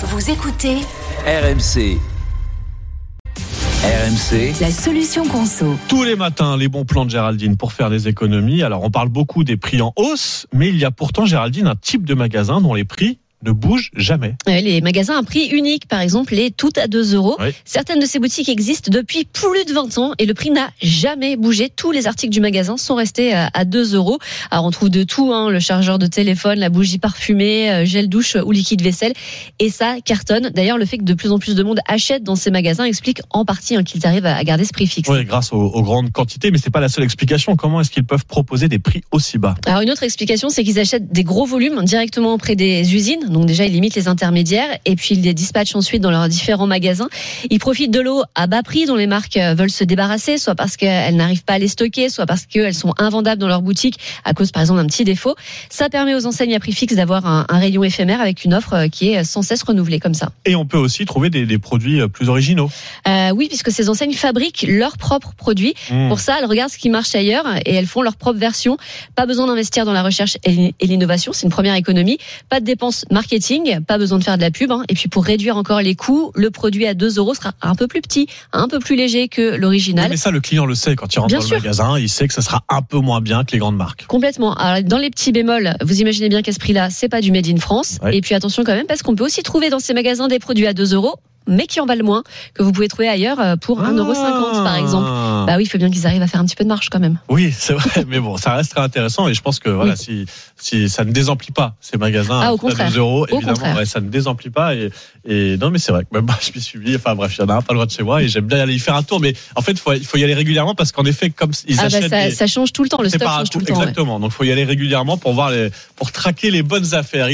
Vous écoutez RMC. RMC, la solution conso. Tous les matins, les bons plans de Géraldine pour faire des économies. Alors, on parle beaucoup des prix en hausse, mais il y a pourtant, Géraldine, un type de magasin dont les prix ne bougent jamais. Ouais, Les magasins à prix unique, par exemple, les tout à 2 euros. Oui. Certaines de ces boutiques existent depuis plus de 20 ans et le prix n'a jamais bougé. Tous les articles du magasin sont restés à à 2 euros. Alors on trouve de tout, hein, le chargeur de téléphone, la bougie parfumée, euh, gel douche ou liquide vaisselle. Et ça cartonne. D'ailleurs, le fait que de plus en plus de monde achète dans ces magasins explique en partie hein, qu'ils arrivent à garder ce prix fixe. Oui, grâce aux, aux grandes quantités, mais c'est pas la seule explication. Comment est-ce qu'ils peuvent proposer des prix aussi bas? Alors une autre explication, c'est qu'ils achètent des gros volumes directement auprès des usines. Donc déjà, ils limitent les intermédiaires et puis ils les dispatchent ensuite dans leurs différents magasins. Ils profitent de l'eau à bas prix dont les marques euh, veulent se débarrasser, soit parce qu'elles n'arrivent pas à les stocker, soit parce qu'elles sont invendables dans leur boutique à cause par exemple d'un petit défaut. Ça permet aux enseignes à prix fixe d'avoir un, un rayon éphémère avec une offre euh, qui est sans cesse renouvelée comme ça. Et on peut aussi trouver des, des produits euh, plus originaux. Euh, oui, puisque ces enseignes fabriquent leurs propres produits. Mmh. Pour ça, elles regardent ce qui marche ailleurs et elles font leur propre version. Pas besoin d'investir dans la recherche et l'innovation, c'est une première économie. Pas de dépenses marketing, pas besoin de faire de la pub. hein. Et puis pour réduire encore les coûts, le produit à 2 euros sera un peu plus petit, un peu plus léger que Oui, l'original. mais ça, le client le sait quand il rentre Bien dans sûr. le magasin. Il sait que ça sera un peu moins bien que les grandes marques. Complètement. Alors, dans les petits bémols, vous imaginez bien qu'à ce prix-là, c'est pas du made in France. Et puis attention quand même, parce qu'on peut aussi trouver dans ces magasins des produits à 2 euros, mais qui en valent moins, que vous pouvez trouver ailleurs euh, pour 1,50€ par exemple. Ah. Bah oui, il faut bien qu'ils arrivent à faire un petit peu de marge quand même. Oui, c'est vrai, mais bon, ça reste très intéressant et je pense que voilà, si, si ça ne désemplit pas ces magasins Ah, au à contraire. 2 euros, évidemment, ouais, ça ne désemplit pas et, et non, mais c'est vrai que même moi, je m'y suis mis. Enfin bref, il y en a un pas loin de chez moi et j'aime bien aller y faire un tour, mais en fait, il faut, y aller régulièrement parce qu'en effet, comme ils Ah bah achètent ça, des- ça change tout le temps, le stock change tout le temps. ouais. exactement, donc il faut y aller régulièrement pour voir les, pour traquer les bonnes affaires.